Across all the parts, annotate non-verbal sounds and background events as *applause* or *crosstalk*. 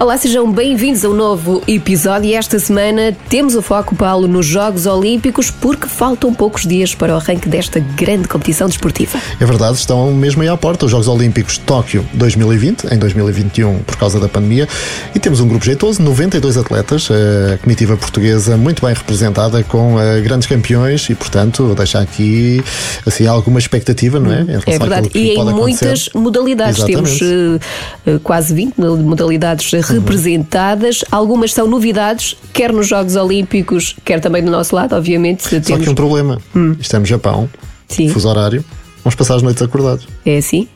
Olá, sejam bem-vindos a um novo episódio e esta semana temos o foco, Paulo, nos Jogos Olímpicos porque faltam poucos dias para o arranque desta grande competição desportiva. É verdade, estão mesmo aí à porta os Jogos Olímpicos Tóquio 2020, em 2021 por causa da pandemia, e temos um grupo jeitoso, 92 atletas, a comitiva portuguesa muito bem representada com uh, grandes campeões e, portanto, deixa aqui assim alguma expectativa, não é? é verdade, e em muitas modalidades, Exatamente. temos uh, quase 20 modalidades representadas. Algumas são novidades, quer nos Jogos Olímpicos, quer também do nosso lado, obviamente. Só temos... que um problema. Hum. Estamos no Japão, Sim. fuso horário, vamos passar as noites acordados. É assim?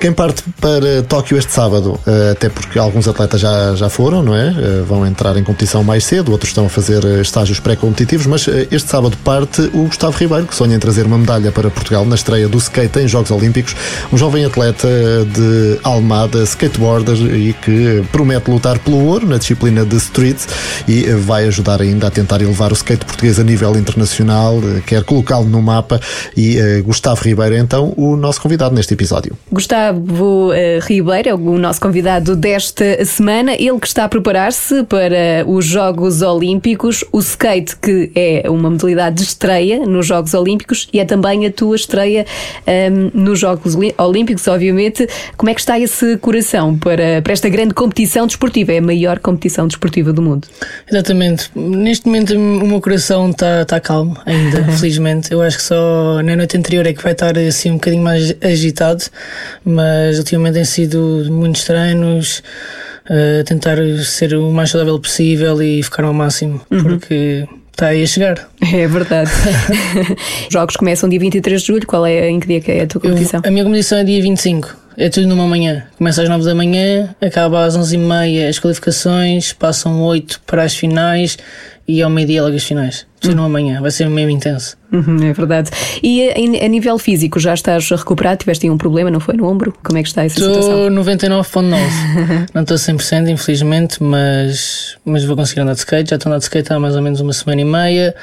Quem parte para Tóquio este sábado, eh, até porque alguns atletas já, já foram, não é? Eh, vão entrar em competição mais cedo, outros estão a fazer eh, estágios pré-competitivos, mas este sábado parte o Gustavo Ribeiro, que sonha em trazer uma medalha para Portugal na estreia do skate em Jogos Olímpicos. Um jovem atleta de Almada, skateboarder, e que promete lutar pelo ouro na disciplina de street e vai ajudar ainda a tentar elevar o skate português a nível internacional, quer colocá-lo no mapa. E Gustavo Ribeiro, então, o nosso convidado neste episódio. Gustavo Gustavo uh, Ribeiro, é o nosso convidado desta semana. Ele que está a preparar-se para os Jogos Olímpicos, o skate, que é uma modalidade de estreia nos Jogos Olímpicos e é também a tua estreia um, ehm, nos Jogos Olímpicos, obviamente. Como é que está esse coração para, para esta grande competição desportiva? É a maior competição desportiva do mundo. Exatamente. Neste momento o meu coração está tá calmo ainda, *laughs* felizmente. Eu acho que só na noite anterior é que vai estar assim um bocadinho mais agitado, mas mas ultimamente têm sido muitos treinos, uh, tentar ser o mais saudável possível e ficar ao máximo, uhum. porque está aí a chegar. *laughs* É verdade. Os *laughs* jogos começam dia 23 de julho, qual é, em que dia que é a tua competição? Eu, a minha competição é dia 25. É tudo numa manhã. Começa às 9 da manhã, acaba às 11h30 as qualificações, passam 8 para as finais e ao meio-dia logo as finais. Tudo numa manhã, vai ser mesmo intenso. Uhum, é verdade. E a, a, nível físico, já estás recuperado? Tiveste um problema, não foi? No ombro? Como é que está essa tô situação? Estou *laughs* 99,9. não estou 100%, infelizmente, mas, mas vou conseguir andar de skate. Já estou a andar de skate há mais ou menos uma semana e meia.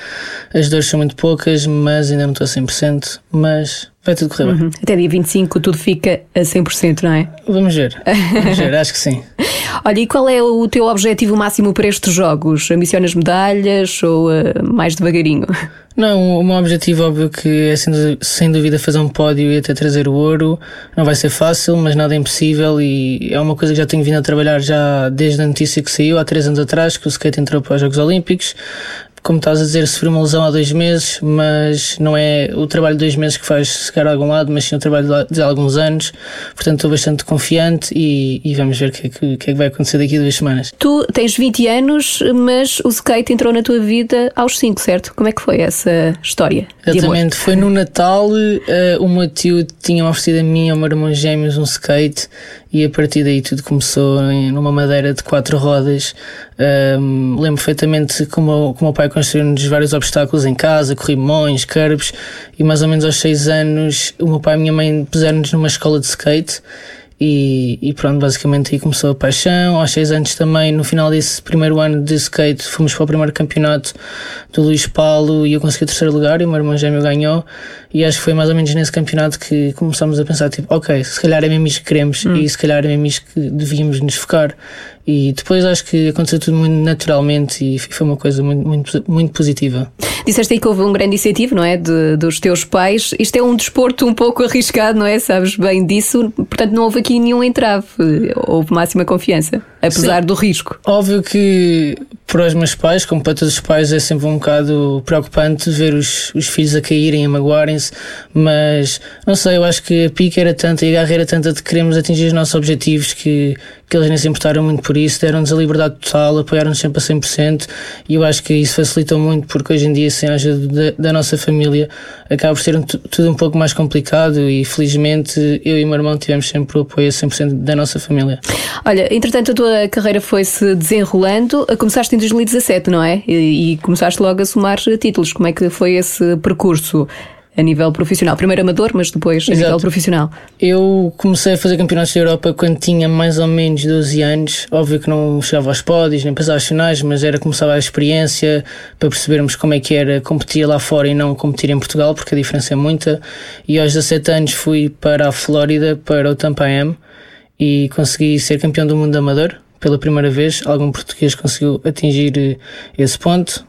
As dores são muito poucas, mas ainda não estou a 100%. Mas vai tudo correr bem. Uhum. Até dia 25 tudo fica a 100%, não é? Vamos ver. Vamos ver, acho que sim. *laughs* Olha, e qual é o teu objetivo máximo para estes jogos? Ambicionas medalhas ou uh, mais devagarinho? *laughs* Não, o meu objetivo, óbvio, que é sem, dúvida fazer um pódio e até trazer o ouro. Não vai ser fácil, mas nada é impossível e é uma coisa que já tenho vindo a trabalhar já desde a notícia que saiu há três anos atrás, que o skate entrou para os Jogos Olímpicos como estás a dizer, sofri uma lesão há dois meses, mas não é o trabalho de dois meses que faz chegar a algum lado, mas sim o trabalho de alguns anos. Portanto, estou bastante confiante e, e vamos ver o que, é que, que, é que, vai acontecer daqui a duas semanas. Tu tens 20 anos, mas o skate entrou na tua vida aos 5, certo? Como é que foi essa história? Exatamente, foi no Natal. Uh, o meu tio tinha oferecido a mim e ao meu irmão gêmeos um skate e a partir daí tudo começou em, numa madeira de quatro rodas. Um, lembro perfeitamente como, como o pai construiu-nos vários obstáculos em casa, corrimões, curbs, e mais ou menos aos seis anos o meu pai e a minha mãe puseram-nos numa escola de skate e, e, pronto, basicamente aí começou a paixão. Aos seis anos também, no final desse primeiro ano de skate, fomos para o primeiro campeonato do Luís Paulo e eu consegui o terceiro lugar e o meu irmão gêmeo ganhou. E acho que foi mais ou menos nesse campeonato que começamos a pensar, tipo, ok, se calhar é mesmo isto que queremos hum. e se calhar é mesmo isto que devíamos nos focar. E depois acho que aconteceu tudo muito naturalmente e foi uma coisa muito, muito, muito positiva. Disseste aí que houve um grande incentivo, não é? De, dos teus pais. Isto é um desporto um pouco arriscado, não é? Sabes bem disso. Portanto, não houve aqui nenhum entrave. Houve máxima confiança, apesar Sim. do risco. Óbvio que para os meus pais, como para todos os pais, é sempre um bocado preocupante ver os, os filhos a caírem, a magoarem-se, mas não sei, eu acho que a pica era tanta e a garra era tanta de queremos atingir os nossos objetivos que, que eles nem se importaram muito por isso, deram-nos a liberdade total, apoiaram-nos sempre a 100% e eu acho que isso facilitou muito porque hoje em dia, sem a ajuda da, da nossa família, acaba por ser tudo um pouco mais complicado e felizmente eu e o meu irmão tivemos sempre o apoio a 100% da nossa família. Olha, entretanto a tua carreira foi-se desenrolando, começaste em 2017, não é? E, e começaste logo a somar títulos. Como é que foi esse percurso? A nível profissional? Primeiro amador, mas depois a Exato. nível profissional. Eu comecei a fazer campeonatos da Europa quando tinha mais ou menos 12 anos. Óbvio que não chegava aos pódios, nem passava às finais, mas era começar a experiência para percebermos como é que era competir lá fora e não competir em Portugal, porque a diferença é muita. E aos 17 anos fui para a Flórida, para o Tampa Am, e consegui ser campeão do mundo amador pela primeira vez. Algum português conseguiu atingir eh, esse ponto.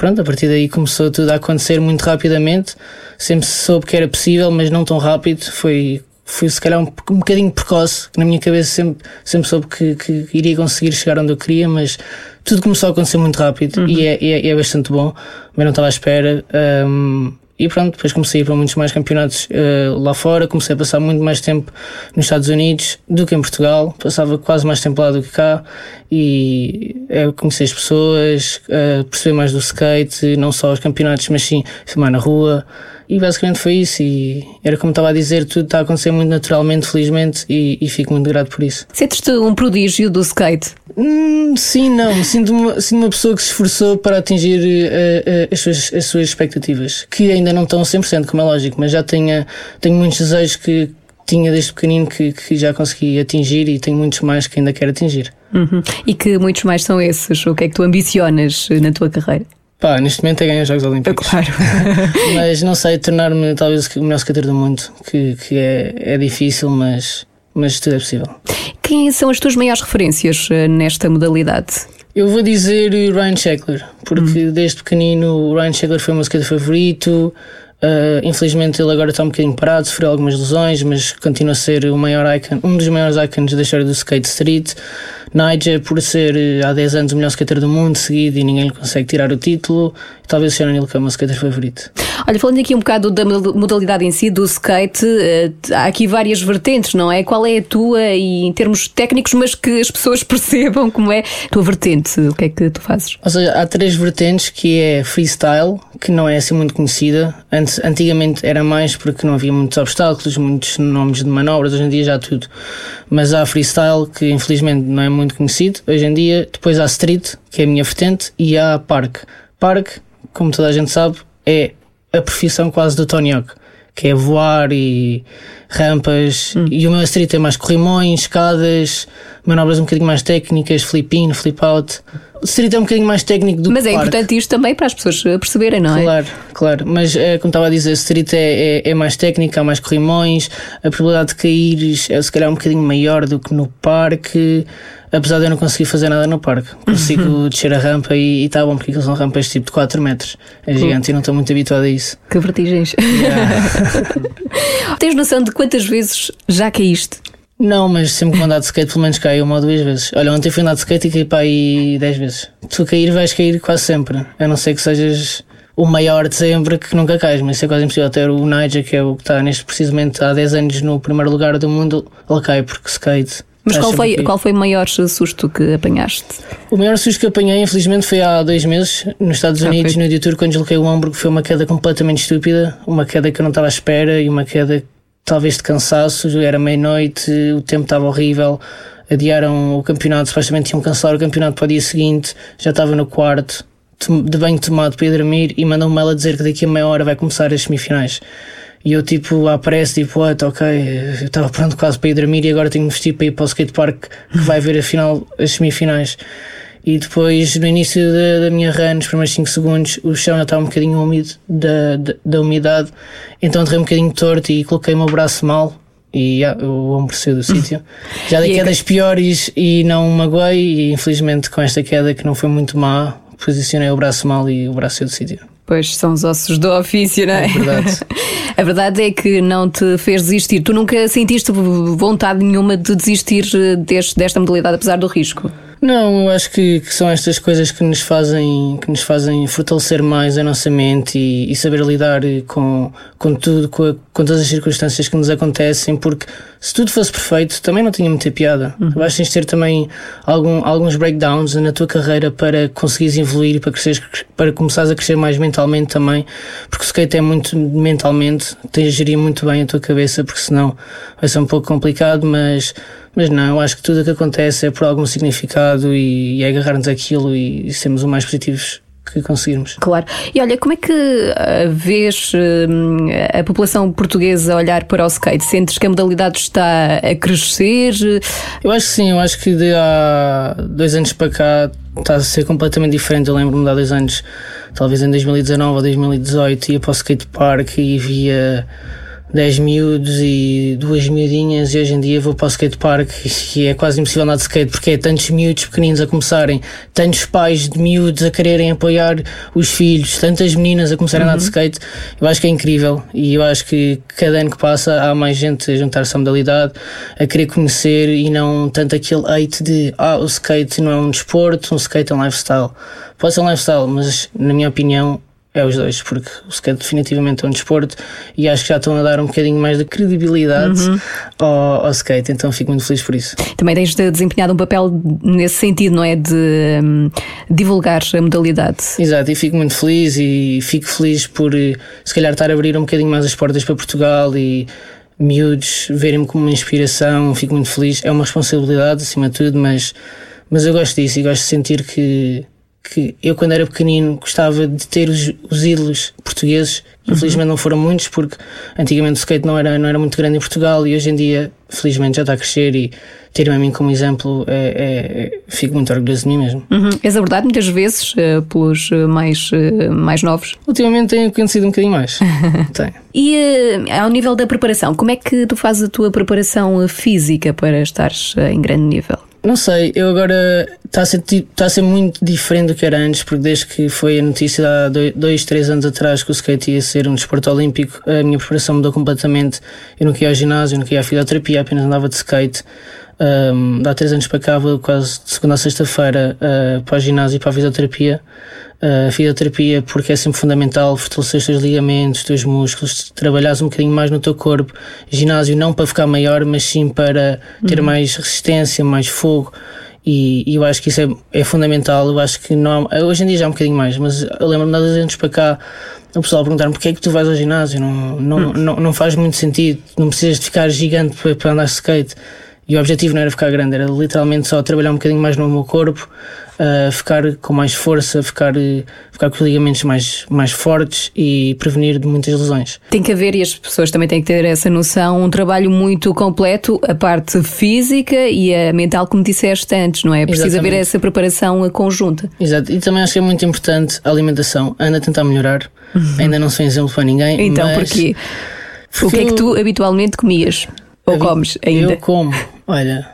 E pronto, a partir daí começou tudo a acontecer muito rapidamente. Sempre se soube que era possível, mas não tão rápido. Foi, fui se calhar um, um bocadinho precoce, que na minha cabeça sempre, sempre soube que, que iria conseguir chegar onde eu queria, mas tudo começou a acontecer muito rápido e, é, e é, é bastante bom, mas não estava à espera. Um, e pronto, depois comecei a ir para muitos mais campeonatos uh, lá fora, comecei a passar muito mais tempo nos Estados Unidos do que em Portugal, passava quase mais tempo lá do que cá. E eu conheci as pessoas, uh, perceber mais do skate, não só os campeonatos, mas sim filmar na rua. E basicamente foi isso. E era como estava a dizer, tudo está a acontecer muito naturalmente, felizmente, e, e fico muito grato por isso. Sentes-te um prodígio do skate? Hum, sim, não. Sinto uma, sinto uma pessoa que se esforçou para atingir uh, uh, as, suas, as suas expectativas, que ainda não estão 100%, como é lógico, mas já tenho, tenho muitos desejos que tinha desde pequenino que, que já consegui atingir e tenho muitos mais que ainda quero atingir. Uhum. E que muitos mais são esses? O que é que tu ambicionas na tua carreira? Pá, neste momento é ganhar os Jogos Olímpicos. Claro. *laughs* mas não sei, tornar-me talvez o melhor skater do mundo, que, que é, é difícil, mas, mas tudo é possível. Quem são as tuas maiores referências eh, nesta modalidade? Eu vou dizer Ryan Sheckler, porque hum. desde pequenino o Ryan Sheckler foi o meu skater favorito. Uh, infelizmente ele agora está um bocadinho parado, sofreu algumas lesões, mas continua a ser o maior icon, um dos maiores icons da história do skate street. Nigel, por ser eh, há 10 anos o melhor skater do mundo, seguido, e ninguém lhe consegue tirar o título. Talvez o Sr. Anil, que é o meu skater favorito. Olha, falando aqui um bocado da modalidade em si, do skate, eh, há aqui várias vertentes, não é? Qual é a tua, e em termos técnicos, mas que as pessoas *laughs* percebam como é a tua vertente? O que é que tu fazes? Ou seja, há três vertentes, que é freestyle, que não é assim muito conhecida. Antes, antigamente era mais porque não havia muitos obstáculos, muitos nomes de manobras, hoje em dia já há tudo. Mas há freestyle, que infelizmente não é muito conhecido hoje em dia. Depois há street, que é a minha vertente, e há park. Park, como toda a gente sabe, é a profissão quase do Tony Hawk, que é voar e rampas. Hum. E o meu street é mais corrimões, escadas, manobras um bocadinho mais técnicas, flip in, flip out. O street é um bocadinho mais técnico do Mas que é importante isto também para as pessoas perceberem, não é? Claro, claro. Mas é, como estava a dizer, street é, é, é mais técnica, há mais corrimões, a probabilidade de cair é se calhar um bocadinho maior do que no parque apesar de eu não conseguir fazer nada no parque. Consigo uhum. *laughs* descer a rampa e está bom, porque são rampas tipo de 4 metros. É gigante uhum. e não estou muito habituado a isso. Que vertigens. Yeah. *laughs* Tens noção de quantas vezes já caíste? Não, mas sempre que andar de skate, pelo menos caio uma ou duas vezes. Olha, ontem fui andar de skate e caí para aí 10 vezes. Tu cair, vais cair quase sempre. A não ser que sejas o maior de sempre que nunca cais, mas isso é quase impossível. Até o Nigel, que é o que está neste precisamente há 10 anos no primeiro lugar do mundo, ele cai porque skate mas qual foi, qual foi o maior susto que apanhaste? O maior susto que apanhei, infelizmente, foi há dois meses, nos Estados Unidos, no editor, quando desloquei o ombro, que foi uma queda completamente estúpida, uma queda que eu não estava à espera e uma queda talvez de cansaço. Era meia-noite, o tempo estava horrível, adiaram o campeonato, supostamente tinham cancelar o campeonato para o dia seguinte, já estava no quarto, de banho tomado para ir dormir e mandou-me ela dizer que daqui a meia hora vai começar as semifinais. E eu tipo, à pressa, tipo, what, ok, eu estava pronto quase para ir dormir e agora tenho que vestir para ir para o skatepark que vai ver a final, as semifinais. E depois, no início da, da minha run, nos primeiros 5 segundos, o chão já estava um bocadinho úmido da, da, da umidade, então derrei um bocadinho torto e coloquei o meu braço mal e yeah, o ombro saiu do sítio. *laughs* Já dei quedas piores e não magoei, e infelizmente com esta queda que não foi muito má, posicionei o braço mal e o braço saiu do sítio. Pois são os ossos do ofício, não é? É verdade. *laughs* A verdade é que não te fez desistir. Tu nunca sentiste vontade nenhuma de desistir deste, desta modalidade, apesar do risco? Não, eu acho que, que, são estas coisas que nos fazem, que nos fazem fortalecer mais a nossa mente e, e saber lidar com, com tudo, com, a, com, todas as circunstâncias que nos acontecem, porque se tudo fosse perfeito, também não tinha muita piada. Uhum. Vais tens de ter também algum, alguns breakdowns na tua carreira para conseguires evoluir e para, cresceres, para começares a crescer mais mentalmente também, porque o skate é muito mentalmente, tens de gerir muito bem a tua cabeça, porque senão vai ser um pouco complicado, mas mas não, eu acho que tudo o que acontece é por algum significado e, e é agarrar-nos aquilo e, e sermos o mais positivos que conseguirmos. Claro. E olha, como é que uh, vês uh, a população portuguesa olhar para o skate? Sentes que a modalidade está a crescer? Eu acho que sim, eu acho que de há dois anos para cá está a ser completamente diferente. Eu lembro-me de há dois anos, talvez em 2019 ou 2018, ia para o skate park e via 10 miúdos e duas miudinhas e hoje em dia vou para o skatepark e é quase impossível andar de skate porque é tantos miúdos pequeninos a começarem, tantos pais de miúdos a quererem apoiar os filhos, tantas meninas a começarem uhum. a andar de uhum. skate. Eu acho que é incrível e eu acho que cada ano que passa há mais gente a juntar-se à modalidade, a querer conhecer e não tanto aquele hate de ah, o skate não é um desporto, um skate é um lifestyle. Pode ser um lifestyle, mas na minha opinião é os dois, porque o skate definitivamente é um desporto e acho que já estão a dar um bocadinho mais de credibilidade uhum. ao, ao, skate, então fico muito feliz por isso. Também tens desempenhado um papel nesse sentido, não é? De um, divulgar a modalidade. Exato, e fico muito feliz e fico feliz por eh, se calhar estar a abrir um bocadinho mais as portas para Portugal e miúdos verem-me como uma inspiração, fico muito feliz. É uma responsabilidade acima de tudo, mas, mas eu gosto disso e gosto de sentir que que eu, quando era pequenino, gostava de ter os, os ídolos portugueses. Uhum. Infelizmente não foram muitos, porque antigamente o skate não era, não era muito grande em Portugal e hoje em dia, felizmente, já está a crescer e ter-me a mim como exemplo, é, é, é, fico muito orgulhoso de mim mesmo. Uhum. És abordado muitas vezes uh, pelos uh, mais, uh, mais novos? Ultimamente tenho conhecido um bocadinho mais. *laughs* tenho. E ao nível da preparação, como é que tu fazes a tua preparação física para estares em grande nível? Não sei, eu agora está a, ser, está a ser muito diferente do que era antes, porque desde que foi a notícia há dois, três anos atrás que o skate ia ser um desporto olímpico, a minha preparação mudou completamente. Eu não queria ao ginásio, eu não queria à fisioterapia, apenas andava de skate. Um, há três anos para cá vou quase de segunda a sexta-feira uh, para o ginásio e para a fisioterapia. A fisioterapia porque é sempre fundamental fortalecer os teus ligamentos, os teus músculos, trabalhares um bocadinho mais no teu corpo. Ginásio não para ficar maior, mas sim para ter uhum. mais resistência, mais fogo. E, e, eu acho que isso é, é fundamental. Eu acho que não há, hoje em dia já é um bocadinho mais, mas eu lembro-me dois anos para cá o pessoal perguntar-me porque é que tu vais ao ginásio, não, não, hum. não, não faz muito sentido, não precisas de ficar gigante para, para andar skate. E o objetivo não era ficar grande, era literalmente só trabalhar um bocadinho mais no meu corpo, uh, ficar com mais força, ficar, ficar com os ligamentos mais, mais fortes e prevenir de muitas lesões. Tem que haver, e as pessoas também têm que ter essa noção, um trabalho muito completo, a parte física e a mental, como disseste antes, não é? Precisa Exatamente. haver essa preparação conjunta. Exato, e também acho que é muito importante a alimentação. Anda a tentar melhorar, uhum. ainda não sou exemplo para ninguém. Então, mas... porquê? Porque o que é que tu habitualmente comias? Ou comes ainda? Eu como. Olha,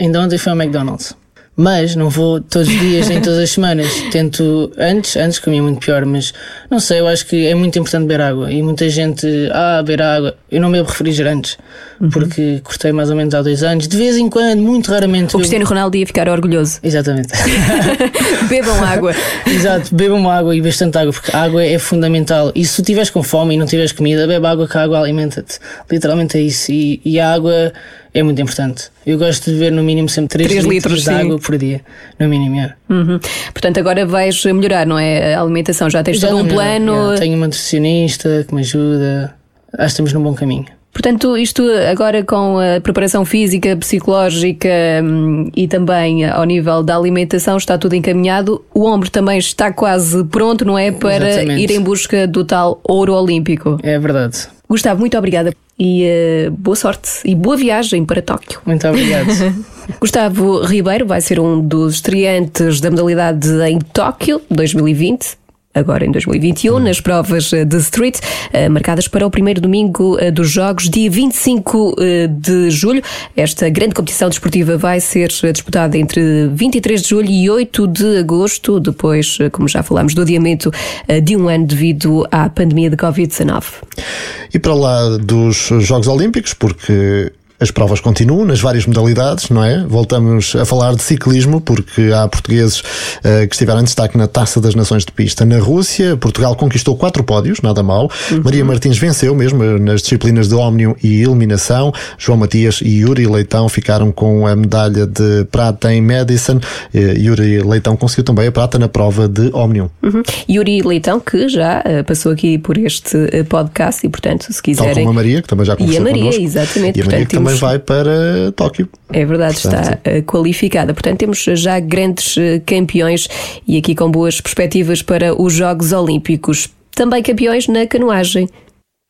ainda ontem foi ao McDonald's. Mas não vou todos os dias, nem todas as semanas. *laughs* Tento. Antes, antes comia muito pior, mas não sei, eu acho que é muito importante beber água. E muita gente, ah, beber água. Eu não bebo refrigerantes, uhum. porque cortei mais ou menos há dois anos. De vez em quando, muito raramente. O Cristiano Ronaldo ia ficar orgulhoso. Exatamente. *laughs* bebam água. *laughs* Exato, bebam água e bastante água, porque a água é fundamental. E se tu tiveres com fome e não tiveres comida, bebe água, que a água alimenta-te. Literalmente é isso. E, e a água é muito importante. Eu gosto de beber no mínimo sempre 3, 3 litros, litros de água por dia, no mínimo. É. Uhum. Portanto, agora vais melhorar, não é? A alimentação, já tens já todo um plano. Tenho uma nutricionista que me ajuda, acho que estamos num bom caminho. Portanto, isto agora com a preparação física, psicológica hum, e também ao nível da alimentação está tudo encaminhado. O ombro também está quase pronto, não é? Para Exatamente. ir em busca do tal ouro olímpico. É verdade. Gustavo, muito obrigada e uh, boa sorte e boa viagem para Tóquio. Muito obrigado. *laughs* *laughs* Gustavo Ribeiro vai ser um dos estreantes da modalidade em Tóquio 2020 agora em 2021, nas provas eh, de street, eh, marcadas para o primeiro domingo eh, dos Jogos, dia 25 de julho. Esta grande competição desportiva vai ser disputada entre 23 de julho e 8 de agosto, depois, como já falámos, do adiamento de um ano devido à pandemia de Covid-19. E para lá dos Jogos Olímpicos, porque as provas continuam nas várias modalidades, não é? Voltamos a falar de ciclismo, porque há portugueses uh, que estiveram em destaque na Taça das Nações de Pista na Rússia. Portugal conquistou quatro pódios, nada mal. Uhum. Maria Martins venceu mesmo nas disciplinas de Omnium e Eliminação. João Matias e Yuri Leitão ficaram com a medalha de prata em Madison. Uh, Yuri Leitão conseguiu também a prata na prova de Omnium. Uhum. Yuri Leitão, que já uh, passou aqui por este podcast e, portanto, se quiserem. Tal como a Maria, que também já conversou E a Maria, connosco. exatamente. E a Maria, portanto, também vai para Tóquio. É verdade, Portanto, está uh, qualificada. Portanto, temos já grandes uh, campeões e aqui com boas perspectivas para os Jogos Olímpicos. Também campeões na canoagem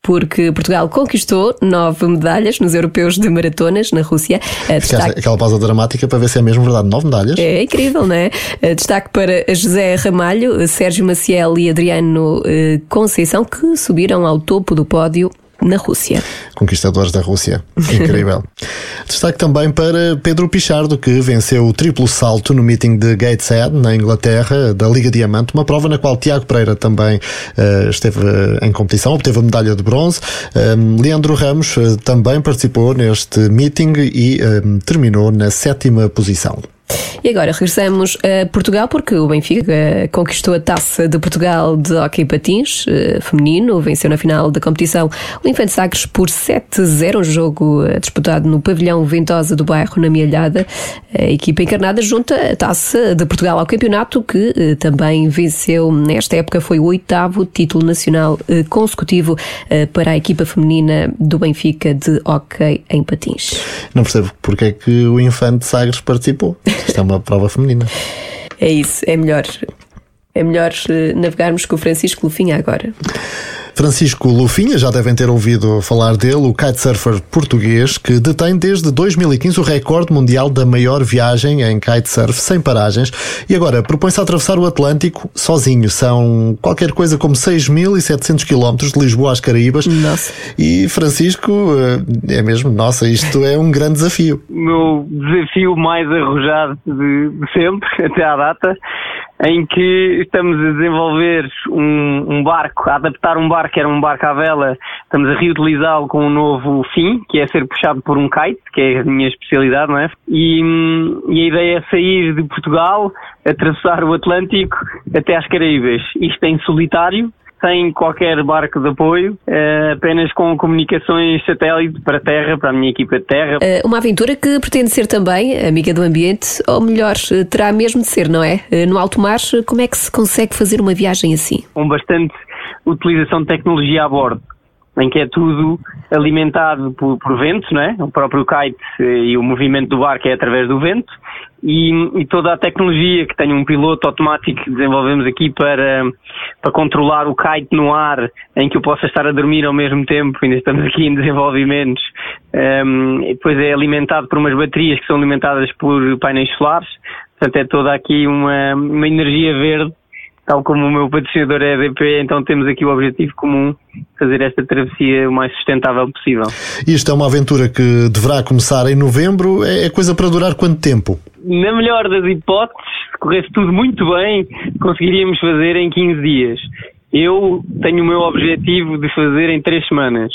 porque Portugal conquistou nove medalhas nos europeus de maratonas na Rússia. Destaque... Aquela pausa dramática para ver se é mesmo verdade, nove medalhas. É incrível, não é? Destaque para José Ramalho, Sérgio Maciel e Adriano eh, Conceição, que subiram ao topo do pódio na Rússia. Conquistadores da Rússia. Incrível. *laughs* Destaque também para Pedro Pichardo, que venceu o triplo salto no meeting de Gateshead, na Inglaterra, da Liga Diamante, uma prova na qual Tiago Pereira também uh, esteve em competição, obteve a medalha de bronze. Um, Leandro Ramos uh, também participou neste meeting e um, terminou na sétima posição. E agora regressamos a Portugal porque o Benfica eh, conquistou a taça de Portugal de hockey patins eh, feminino, venceu na final da competição o Infante Sagres por 7-0, um jogo eh, disputado no pavilhão Ventosa do bairro na Mielhada. A equipa encarnada junta a taça de Portugal ao campeonato que também venceu nesta época foi o oitavo título nacional consecutivo para a equipa feminina do Benfica de hockey em patins. Não percebo porque é que o Infante Sagres participou. *laughs* Isto é uma prova feminina. É isso, é melhor. É melhor eh, navegarmos com o Francisco Lufinha agora. Francisco Lufinha, já devem ter ouvido falar dele, o kitesurfer português que detém desde 2015 o recorde mundial da maior viagem em kitesurf sem paragens e agora propõe-se a atravessar o Atlântico sozinho. São qualquer coisa como 6.700 km de Lisboa às Caraíbas. Nossa. E Francisco, eh, é mesmo, nossa, isto é um grande desafio. O meu desafio mais arrojado de, de sempre, *laughs* até à data, em que estamos a desenvolver um, um, barco, a adaptar um barco que era um barco à vela, estamos a reutilizá-lo com um novo fim, que é ser puxado por um kite, que é a minha especialidade, não é? E, e a ideia é sair de Portugal, atravessar o Atlântico até às Caraíbas. Isto em solitário, sem qualquer barco de apoio, eh, apenas com comunicações satélite para terra, para a minha equipa de terra. Eh, uma aventura que pretende ser também amiga do ambiente, ou melhor, eh, terá mesmo de ser, não é? No alto mar, como é que se consegue fazer uma viagem assim? Com bastante utilização de tecnologia a bordo em que é tudo alimentado por, por vento, não é? O próprio kite e o movimento do barco é através do vento e, e, toda a tecnologia que tem um piloto automático que desenvolvemos aqui para, para controlar o kite no ar, em que eu possa estar a dormir ao mesmo tempo, ainda estamos aqui em desenvolvimentos, um, e depois é alimentado por umas baterias que são alimentadas por painéis solares, portanto é toda aqui uma, uma energia verde tal como o meu patrocinador é a EDP, então temos aqui o objetivo comum, fazer esta travessia o mais sustentável possível. Isto é uma aventura que deverá começar em novembro, é, é coisa para durar quanto tempo? Na melhor das hipóteses, se corresse tudo muito bem, conseguiríamos fazer em 15 dias. Eu tenho o meu objetivo de fazer em 3 semanas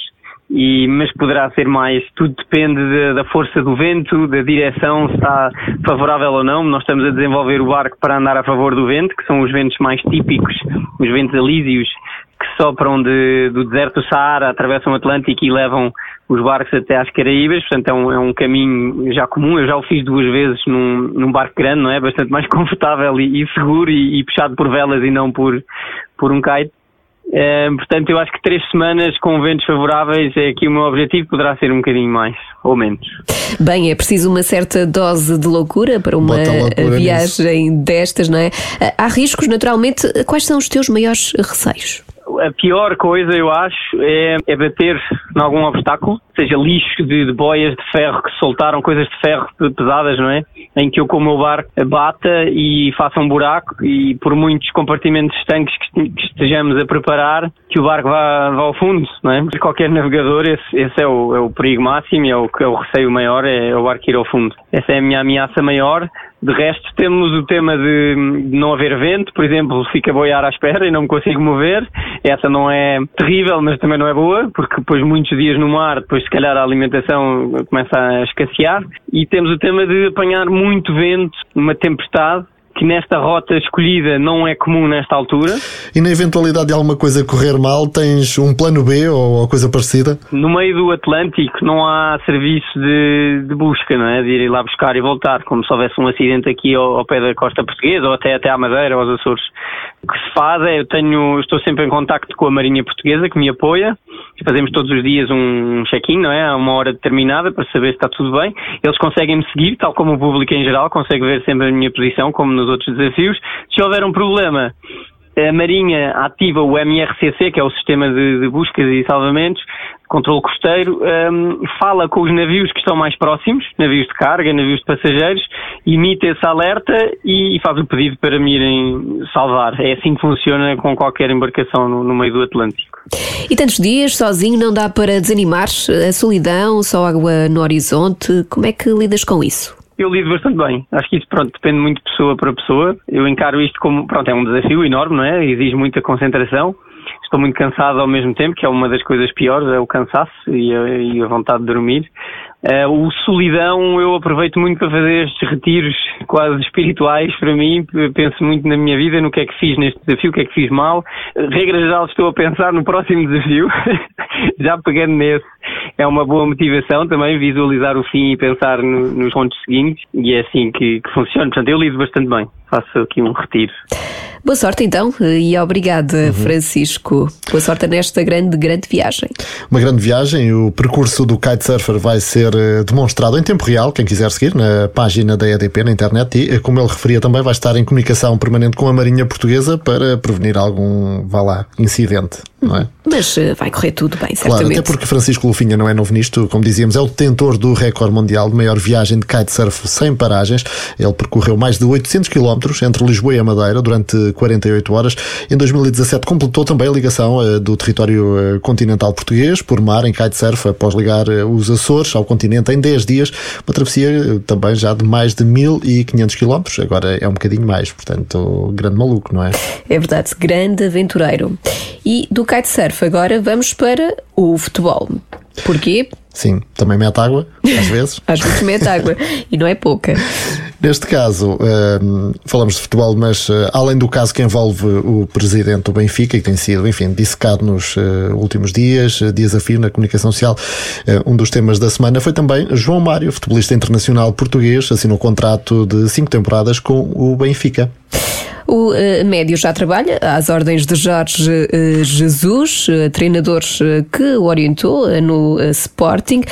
e, mas poderá ser mais, tudo depende de, da força do vento, da direção, se está favorável ou não. Nós estamos a desenvolver o barco para andar a favor do vento, que são os ventos mais típicos, os ventos alísios, que sopram de, do deserto Saara, atravessam o Atlântico e levam os barcos até às Caraíbas, portanto é um, é um caminho já comum, eu já o fiz duas vezes num, num barco grande, não é? Bastante mais *laughs* confortável e, e seguro e, e puxado por velas e não por, por um kite. É, portanto, eu acho que três semanas com ventos favoráveis é aqui o meu objetivo, poderá ser um bocadinho mais ou menos. Bem, é preciso uma certa dose de loucura para uma loucura viagem nisso. destas, não é? Há riscos, naturalmente. Quais são os teus maiores receios? A pior coisa, eu acho, é, é bater em algum obstáculo, seja lixo de, de, boias de ferro que soltaram, coisas de ferro pesadas, não é? Em que eu com o meu barco bata e faça um buraco e por muitos compartimentos estanques que, que estejamos a preparar, que o barco vá, vá ao fundo, não é? Porque qualquer navegador, esse, esse é, o, é o perigo máximo, é o, é o receio maior, é o barco ir ao fundo. Essa é a minha ameaça maior. De resto, temos o tema de, de, não haver vento, por exemplo, fica a boiar à espera e não me consigo mover. Essa não é terrível, mas também não é boa, porque depois muitos dias no mar, depois se calhar a alimentação começa a escassear. E temos o tema de apanhar muito vento, uma tempestade, que nesta rota escolhida não é comum nesta altura. E na eventualidade de alguma coisa correr mal, tens um plano B ou coisa parecida? No meio do Atlântico não há serviço de, de busca, não é? De ir lá buscar e voltar, como se houvesse um acidente aqui ao, ao pé da costa portuguesa ou até, até à Madeira ou aos Açores. Que se faz é, eu tenho, estou sempre em contacto com a Marinha Portuguesa que me apoia fazemos todos os dias um check-in, não é? A uma hora determinada para saber se está tudo bem. Eles conseguem me seguir, tal como o público em geral, consegue ver sempre a minha posição, como nos outros desafios. Se houver um problema, a Marinha ativa o MRCC, que é o sistema de, de buscas e salvamentos, controle costeiro, um, fala com os navios que estão mais próximos, navios de carga, navios de passageiros, imita esse alerta e, e faz o pedido para me irem salvar. É assim que funciona com qualquer embarcação no, no meio do Atlântico. E tantos dias sozinho não dá para desanimar? A solidão, só água no horizonte, como é que lidas com isso? Eu lido bastante bem. Acho que isso, pronto, depende muito de pessoa para pessoa. Eu encaro isto como, pronto, é um desafio enorme, não é? Exige muita concentração. Estou muito cansado ao mesmo tempo, que é uma das coisas piores, é o cansaço e a, e a vontade de dormir. Uh, o solidão eu aproveito muito para fazer estes retiros quase espirituais para mim. Penso muito na minha vida, no que é que fiz neste desafio, o que é que fiz mal. Regra geral, estou a pensar no próximo desafio, *laughs* já pegando nesse. É uma boa motivação também visualizar o fim e pensar no, nos pontos seguintes, e é assim que, que funciona. Portanto, eu lido bastante bem. Faço aqui um retiro. Boa sorte então e obrigada, uhum. Francisco. Boa sorte nesta grande, grande viagem. Uma grande viagem. O percurso do kitesurfer vai ser eh, demonstrado em tempo real. Quem quiser seguir na página da EDP na internet e, eh, como ele referia, também vai estar em comunicação permanente com a Marinha Portuguesa para prevenir algum, vá lá, incidente. Não é? Mas uh, vai correr tudo bem, certamente. Claro, até porque Francisco Lufinha não é novo nisto, como dizíamos, é o detentor do recorde mundial de maior viagem de kitesurf sem paragens. Ele percorreu mais de 800 km entre Lisboa e a Madeira durante 48 horas. Em 2017 completou também a ligação uh, do território uh, continental português por mar em kitesurf após ligar os Açores ao continente em 10 dias. Uma travessia também já de mais de 1500 km. Agora é um bocadinho mais, portanto, grande maluco, não é? É verdade, grande aventureiro. E do kitesurf agora vamos para o futebol. Porquê? Sim, também mete água, às *laughs* vezes. às vezes mete água, e não é pouca. Neste caso, um, falamos de futebol, mas uh, além do caso que envolve o presidente do Benfica, que tem sido, enfim, dissecado nos uh, últimos dias, uh, dias a fio na comunicação social, um dos temas da semana foi também João Mário, futebolista internacional português, assinou um contrato de cinco temporadas com o Benfica. O uh, médio já trabalha às ordens de Jorge uh, Jesus, uh, treinador que o orientou no Sporting.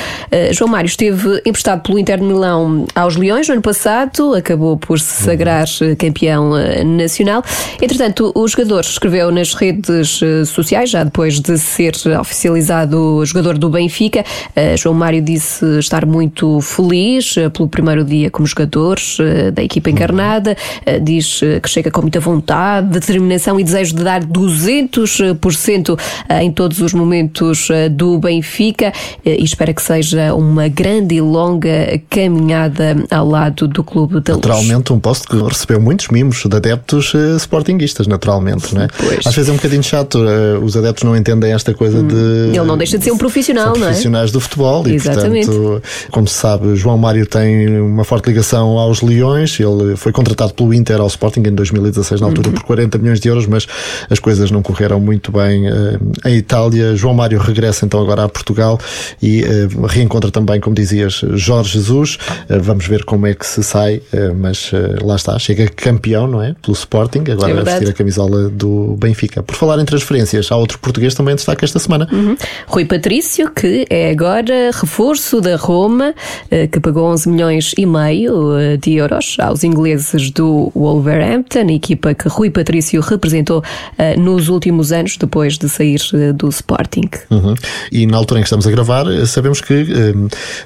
João Mário esteve emprestado pelo Inter de Milão aos Leões no ano passado, acabou por se sagrar campeão nacional. Entretanto, o jogador escreveu nas redes sociais, já depois de ser oficializado jogador do Benfica, João Mário disse estar muito feliz pelo primeiro dia como jogador da equipa encarnada, diz que chega com muita vontade, determinação e desejo de dar 200% eh, em todos os momentos eh, do Benfica eh, e espera que seja uma grande e longa caminhada ao lado do clube da Naturalmente, um posto que recebeu muitos mimos de adeptos sportinguistas, naturalmente, não é? Pois. Às vezes é um bocadinho chato, os adeptos não entendem esta coisa hum. de. Ele não deixa de ser um profissional, não é? Profissionais do futebol Exatamente. e, portanto, como se sabe, João Mário tem uma forte ligação aos Leões, ele foi contratado pelo Inter ao Sporting em 2017 2016, na altura, por 40 milhões de euros, mas as coisas não correram muito bem uh, em Itália. João Mário regressa então agora a Portugal e uh, reencontra também, como dizias, Jorge Jesus. Uh, vamos ver como é que se sai, mas lá está, chega campeão, não é? Pelo Sporting, agora é a vestir a camisola do Benfica. Por falar em transferências, há outro português também em destaque esta semana. Uhum. Rui Patrício, que é agora reforço da Roma, que pagou 11 milhões e meio de euros aos ingleses do Wolverhampton e equipa que Rui Patrício representou uh, nos últimos anos, depois de sair uh, do Sporting. Uhum. E na altura em que estamos a gravar, eh, sabemos que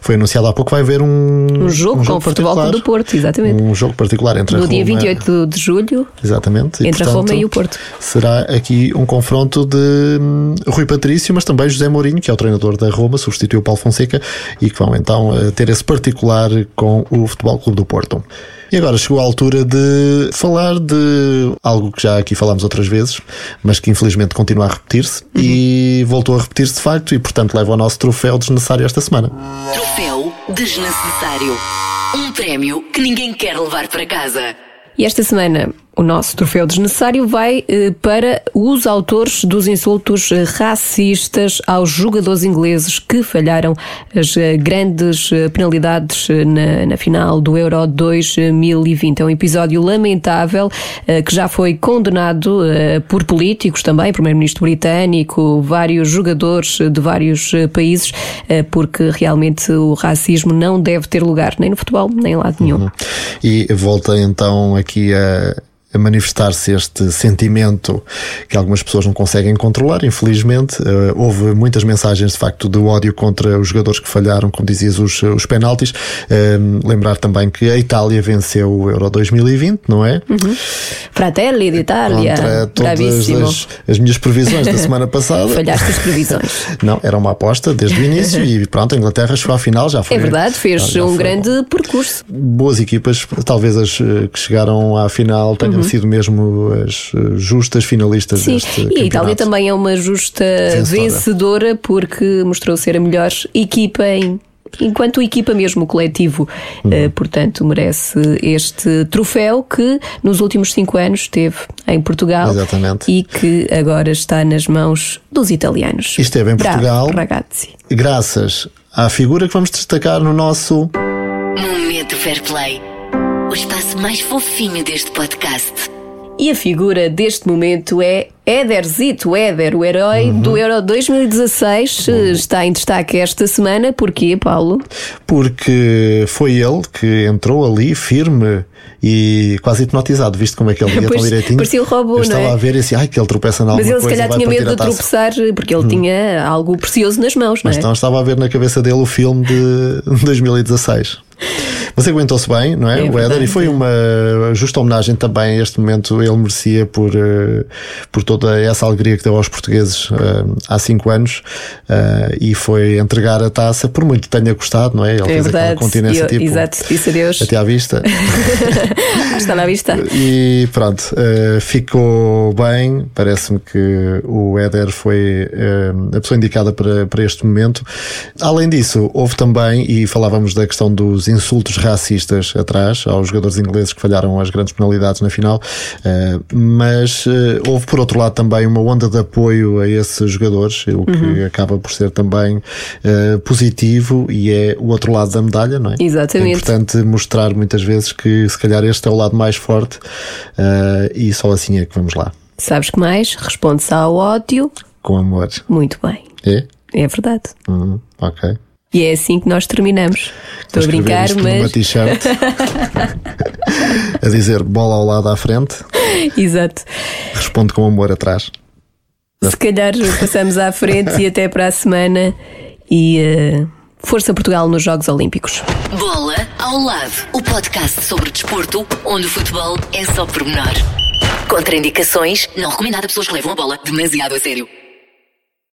foi anunciado há pouco vai haver um, um jogo um com o Futebol Clube do Porto, exatamente. Um jogo particular entre no a Roma... dia 28 de julho. Exatamente. E, entre portanto, a Roma e o Porto. Será aqui um confronto de um, Rui Patrício, mas também José Mourinho, que é o treinador da Roma, substituiu o Paulo Fonseca e que vão então ter esse particular com o Futebol Clube do Porto. E agora chegou a altura de falar de algo que já aqui falámos outras vezes, mas que infelizmente continua a repetir-se uhum. e voltou a repetir-se de facto e portanto leva o nosso troféu desnecessário esta semana. Troféu desnecessário. Um prémio que ninguém quer levar para casa. E esta semana o nosso troféu desnecessário vai eh, para os autores dos insultos eh, racistas aos jogadores ingleses que falharam as eh, grandes penalidades na, na, final do Euro 2020. É um episódio lamentável que já foi condenado por políticos também, primeiro-ministro britânico, vários jogadores de vários países, porque realmente o racismo não deve ter lugar nem no futebol, nem em lado nenhum. Uhum. E volta então aqui a a manifestar-se este sentimento que algumas pessoas não conseguem controlar, infelizmente. Uh, houve muitas mensagens, de facto, de ódio contra os jogadores que falharam, como dizias, os, os penaltis. Uh, lembrar também que a Itália venceu o Euro 2020, não é? Uhum. Fratelli d'Italia. Contra todas as, as, minhas previsões da semana *laughs* passada. Falhaste as previsões. *laughs* Não, era uma aposta desde o início e pronto, a Inglaterra chegou à final, já foi. É verdade, fez já, já um grande bom. percurso. Boas equipas, talvez as eh, que chegaram à final tenham uhum. Sido mesmo as eh, justas finalistas Sim, deste e a Itália também é uma justa vencedora, vencedora porque mostrou ser a melhor equipa em enquanto equipa mesmo coletivo, uhum. uh, portanto merece este troféu que nos últimos cinco anos teve em Portugal Exatamente. e que agora está nas mãos dos italianos. E esteve em Bravo, Portugal ragazzi. graças à figura que vamos destacar no nosso Momento Fair Play, o espaço mais fofinho deste podcast. E a figura deste momento é Ederzito, Éder, o herói uhum. do Euro 2016, uhum. está em destaque esta semana. Porquê, Paulo? Porque foi ele que entrou ali firme e quase hipnotizado, visto como é que ele ia tão direitinho. Parecia o robô, Eu estava é? a ver e assim, ai, que ele tropeça na Mas ele se calhar tinha medo de tropeçar, porque ele hum. tinha algo precioso nas mãos, Mas não é? então estava a ver na cabeça dele o filme de *laughs* 2016. Mas aguentou-se bem, não é? é o Éder, e foi uma justa homenagem também a este momento. Ele merecia por, uh, por toda essa alegria que deu aos portugueses uh, há cinco anos uh, e foi entregar a taça, por muito que tenha custado, não é? Ele é fez verdade. aquela continência tipo. Exato, disse adeus. Até à vista. *laughs* Está na vista. E pronto, ficou bem. Parece-me que o Éder foi a pessoa indicada para, para este momento. Além disso, houve também, e falávamos da questão dos insultos racistas atrás, aos jogadores ingleses que falharam as grandes penalidades na final, eh, mas eh, houve por outro lado também uma onda de apoio a esses jogadores, o que uhum. acaba por ser também eh, positivo e é o outro lado da medalha, não é? Exatamente. É importante mostrar muitas vezes que se calhar este é o lado mais forte e só assim é que vamos lá. Sabes que mais? Responde-se ao ódio. Com amor. Muito bem. É? É verdade. Uhum, ok. E é assim que nós terminamos. Estou a brincar, mas. T-shirt *laughs* a dizer bola ao lado à frente. Exato. Responde com amor atrás. Se calhar passamos à frente e até para a semana. E uh, Força Portugal nos Jogos Olímpicos. Bola ao lado o podcast sobre desporto, onde o futebol é só pormenor. Contraindicações, não recomendado a pessoas que levam a bola demasiado a sério.